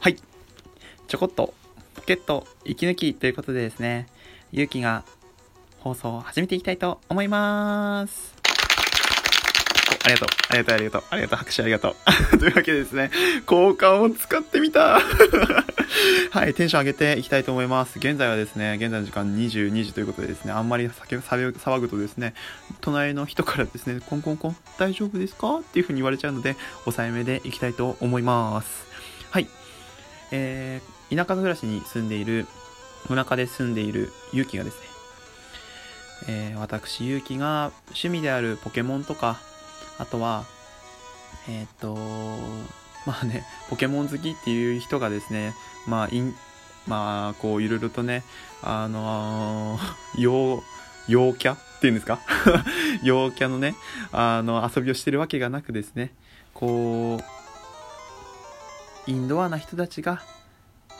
はい。ちょこっと、ポケット、息抜きということでですね、ゆうきが放送を始めていきたいと思います。ありがとう、ありがとう、ありがとう、ありがとう、拍手ありがとう。というわけでですね、交換を使ってみた はい、テンション上げていきたいと思います。現在はですね、現在の時間22時ということでですね、あんまり叫騒ぐとですね、隣の人からですね、コンコンコン、大丈夫ですか？っていう風に言われちゃうので、抑えめでいきたいと思います。えー、田舎暮らしに住んでいる、田舎で住んでいるゆうきがですね、えー、私ゆうきが趣味であるポケモンとか、あとは、えっ、と、まあね、ポケモン好きっていう人がですね、まあ、いん、まあ、こう、いろいろとね、あのー、陽、陽キャっていうんですか？陽キャのね、あの、遊びをしてるわけがなくですね、こう、インドアな人たちが、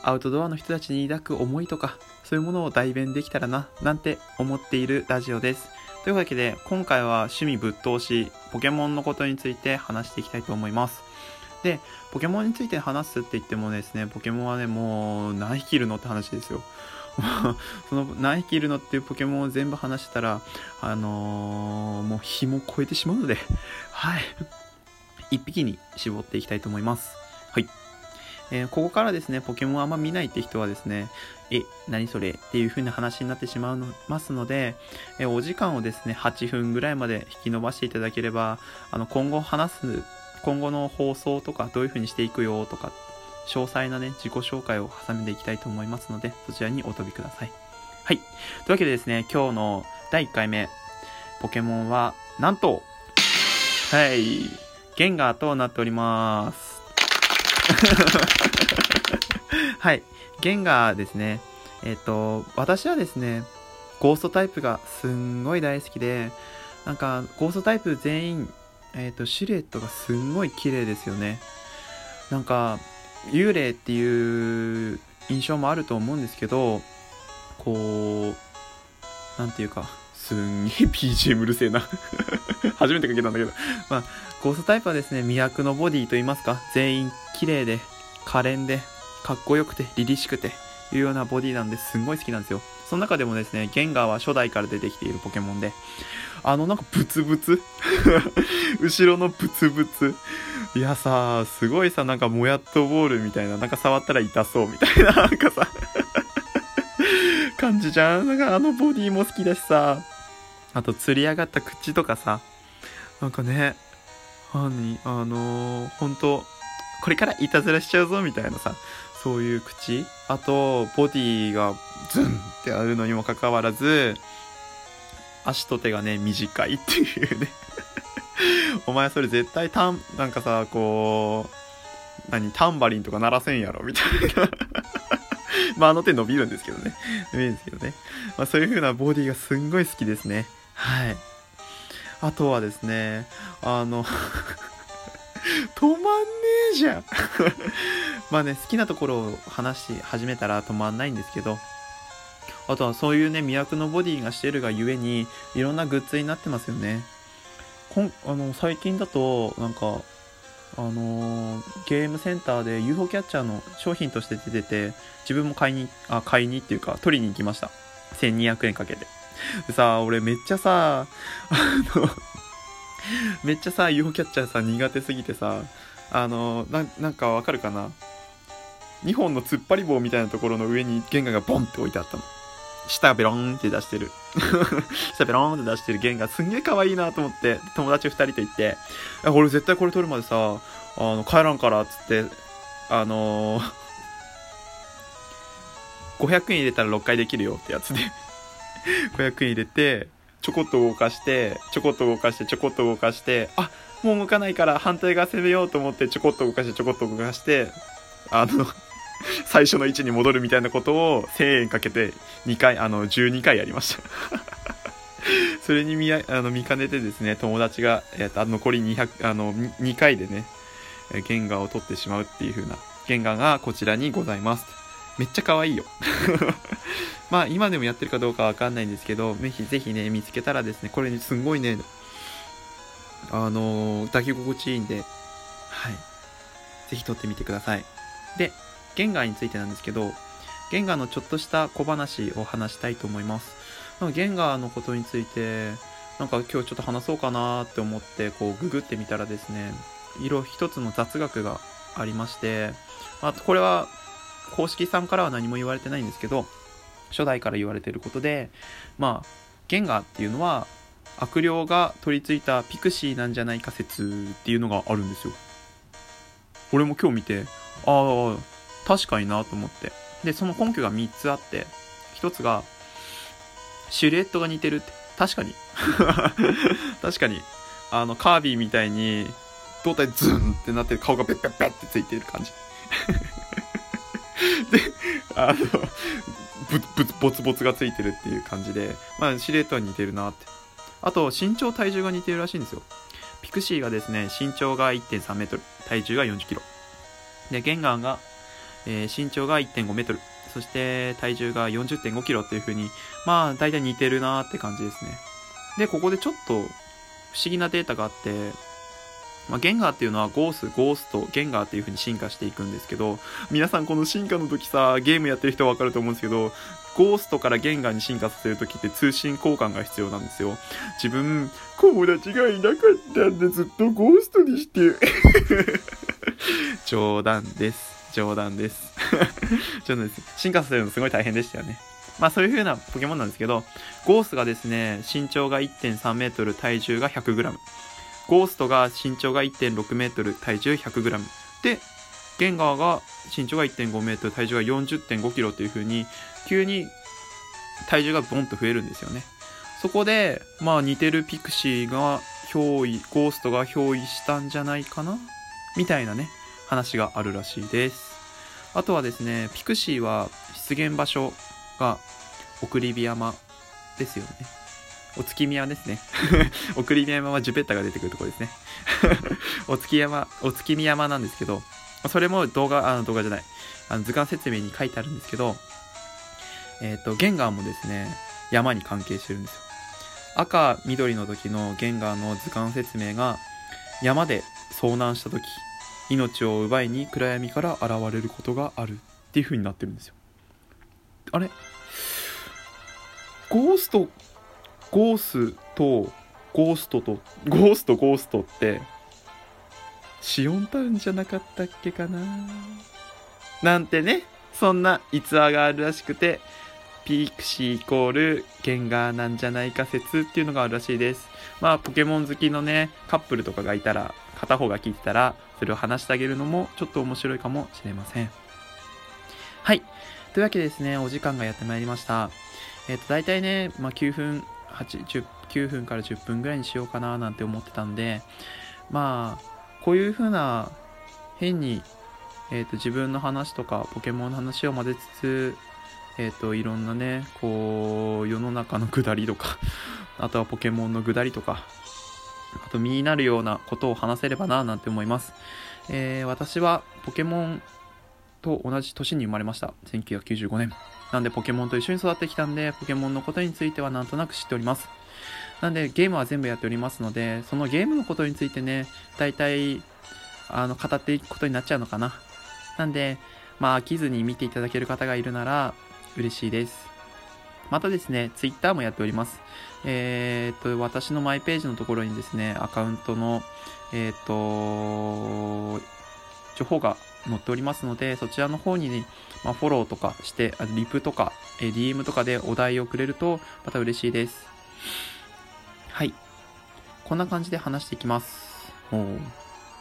アウトドアの人たちに抱く思いとか、そういうものを代弁できたらな、なんて思っているラジオです。というわけで、今回は趣味ぶっ通し、ポケモンのことについて話していきたいと思います。で、ポケモンについて話すって言ってもですね、ポケモンはね、もう何匹いるのって話ですよ。その何匹いるのっていうポケモンを全部話したら、あのー、もう日も超えてしまうので、はい。一匹に絞っていきたいと思います。はい。えーここからですね、ポケモンあんま見ないって人はですね、え、何それ？っていう風な話になってしまうのますので、えーお時間をですね、8分ぐらいまで引き伸ばしていただければ、あの、今後話す、今後の放送とかどういう風にしていくよとか、詳細なね、自己紹介を挟んでいきたいと思いますので、そちらにお飛びください。はい。というわけでですね、今日の第1回目、ポケモンは、なんと、はい、ゲンガーとなっております。はい。ゲンガーですね。えっ、と、私はですね、ゴーストタイプがすんごい大好きで、なんか、ゴーストタイプ全員、えっ、と、シルエットがすんごい綺麗ですよね。なんか、幽霊っていう印象もあると思うんですけど、こう、なんていうか、すんげえ BGM うるせえな。初めてかけたんだけど。まあ、ゴーストタイプはですね、魅惑のボディと言いますか、全員綺麗で、可憐で、かっこよくて、凛々しくて、いうようなボディなんですんごい好きなんですよ。その中でもですね、ゲンガーは初代から出てきているポケモンで、あのなんかブツブツ 後ろのブツブツいやさ、すごいさ、なんかもやっとボールみたいな、なんか触ったら痛そうみたいな、なんかさ、感じじゃん？なんかあのボディも好きだしさ、あと釣り上がった口とかさ、なんかね、あのー、本当これからいたずらしちゃうぞみたいなさ、そういう口あと、ボディがズンってあるのにもかかわらず、足と手がね、短いっていうね。お前それ絶対タン、なんかさ、こう、何、タンバリンとか鳴らせんやろみたいな。まああの手伸びるんですけどね。伸びるんですけどね。まあそういう風なボディがすんごい好きですね。はい。あとはですね、あの、止まんねえじゃん。まあね、好きなところを話し始めたら止まんないんですけど、あとはそういうね、魅惑のボディがしてるがゆえに、いろんなグッズになってますよね。こんあの最近だと、なんか、あのーゲームセンターで UFO キャッチャーの商品として出てて、自分も買いに、あ、買いにっていうか、取りに行きました。1200円かけて。でさ、俺めっちゃさ、あの、めっちゃさ、UFO キャッチャーさ、苦手すぎてさ、あの、ななんかわかるかな ?2 本の突っ張り棒みたいなところの上にゲンガーがボンって置いてあったの。下ベロンって出してる。下ベロンって出してるゲンガーすんげえ可愛いなと思って、友達2人と行って、俺絶対これ取るまでさ、あの、帰らんからっつって、あのー500円入れたら6回できるよってやつで、500円入れて、ちょこっと動かして、ちょこっと動かして、ちょこっと動かして、あ、もう動かないから反対側攻めようと思って、ちょこっと動かして、ちょこっと動かして、あの、最初の位置に戻るみたいなことを1000円かけて2回、あの、12回やりました。それに見あの見かねてですね、友達が、えっと残り200、あの、2回でね、えーゲンガを取ってしまうっていう風な、ゲンガがこちらにございます。めっちゃ可愛いよ。まあ、今でもやってるかどうかわかんないんですけど、ぜひぜひね、見つけたらですね、これすんごいね、あのー抱き心地いいんで、はい。ぜひ撮ってみてください。で、ゲンガーについてなんですけど、ゲンガーのちょっとした小話を話したいと思います。ゲンガーのことについて、なんか今日ちょっと話そうかなって思って、こうググってみたらですね、色一つの雑学がありまして、まあ、これは公式さんからは何も言われてないんですけど、初代から言われてることで、まあ、ゲンガーっていうのは悪霊が取り付いたピクシーなんじゃないか説っていうのがあるんですよ。俺も今日見て、ああ、確かになと思って。で、その根拠が3つあって、1つが、シルエットが似てるって。確かに。確かに。あの、カービィみたいに、胴体ズンってなってる顔がペッペッペッってついてる感じ。で、あの、ぶ、ぶ、ボツボツがついてるっていう感じで、まあ、シルエットは似てるなって。あと、身長、体重が似てるらしいんですよ。ピクシーがですね、身長が1.3メートル、体重が40キロ。で、ゲンガーが、えー、身長が1.5メートル、そして体重が40.5キロっていう風に、まあ、大体似てるなーって感じですね。で、ここでちょっと不思議なデータがあって、まあ、ゲンガーっていうのはゴース、ゴースト、ゲンガーっていう風に進化していくんですけど、皆さんこの進化の時さ、ゲームやってる人はわかると思うんですけど、ゴーストからゲンガーに進化させる時って通信交換が必要なんですよ。自分、友達がいなかったんでずっとゴーストにして。冗談です。冗談です。冗談です。進化させるのすごい大変でしたよね。まあそういう風なポケモンなんですけど、ゴースがですね、身長が1.3メートル、体重が100グラム。ゴーストが身長が1.6メートル、体重100グラム。で、ゲンガーが身長が1.5メートル、体重が40.5キロっていう風に、急に体重がボンと増えるんですよね。そこで、まあ似てるピクシーが憑依、ゴーストが憑依したんじゃないかな？みたいなね、話があるらしいです。あとはですね、ピクシーは出現場所が送り火山ですよね。お月見山ですね。送り火山はジュペッタが出てくるところですね。お月山、お月見山なんですけど、それも動画、あの動画じゃない、あの図鑑説明に書いてあるんですけど、えっ、ー、と、ゲンガーもですね、山に関係してるんですよ。赤、緑の時のゲンガーの図鑑説明が、山で遭難した時、命を奪いに暗闇から現れることがあるっていう風になってるんですよ。あれ？ゴースト、ゴースと、ゴーストと、ゴースト、ゴーストって、シオンタウンじゃなかったっけかな？なんてね、そんな逸話があるらしくて、ピークシーイコールゲンガーなんじゃないか説っていうのがあるらしいです。まあ、ポケモン好きのね、カップルとかがいたら、片方が聞いてたら、それを話してあげるのもちょっと面白いかもしれません。はい。というわけでですね、お時間がやってまいりました。えっ、ー、と、大体ね、まあ、9分、9分から10分ぐらいにしようかななんて思ってたんで、まあ、こういう風な、変に、えっ、ー、と、自分の話とか、ポケモンの話を混ぜつつ、えっ、ー、と、いろんなね、こう、世の中の下りとか、あとはポケモンの下りとか、あと身になるようなことを話せればななんて思います。えー、私はポケモンと同じ年に生まれました。1995年。なんでポケモンと一緒に育ってきたんで、ポケモンのことについてはなんとなく知っております。なんでゲームは全部やっておりますので、そのゲームのことについてね、大体、あの、語っていくことになっちゃうのかな。なんで、まあ飽きずに見ていただける方がいるなら嬉しいです。またですね、ツイッターもやっております。えー、っと、私のマイページのところにですね、アカウントの、えー、っと、情報が載っておりますので、そちらの方にね、まあ、フォローとかして、あリプとか、え DM とかでお題をくれると、また嬉しいです。はい。こんな感じで話していきます。お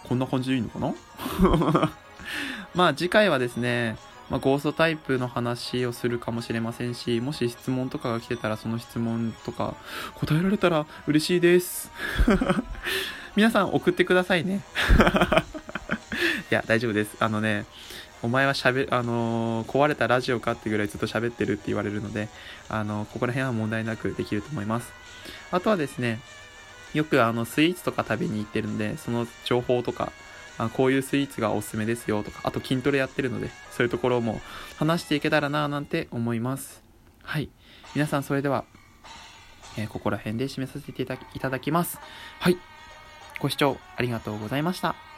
こんな感じでいいのかな？まあ次回はですね、まあ、ゴーストタイプの話をするかもしれませんし、もし質問とかが来てたらその質問とか答えられたら嬉しいです。皆さん送ってくださいね。いや、大丈夫です。あのね、お前は喋、あのー、壊れたラジオかってぐらいずっと喋ってるって言われるので、あのー、ここら辺は問題なくできると思います。あとはですね、よくあの、スイーツとか食べに行ってるんで、その情報とか、あこういうスイーツがおすすめですよとか、あと筋トレやってるので、そういうところも話していけたらなぁなんて思います。はい。皆さんそれでは、えー、ここら辺で締めさせていただきます。はい。ご視聴ありがとうございました。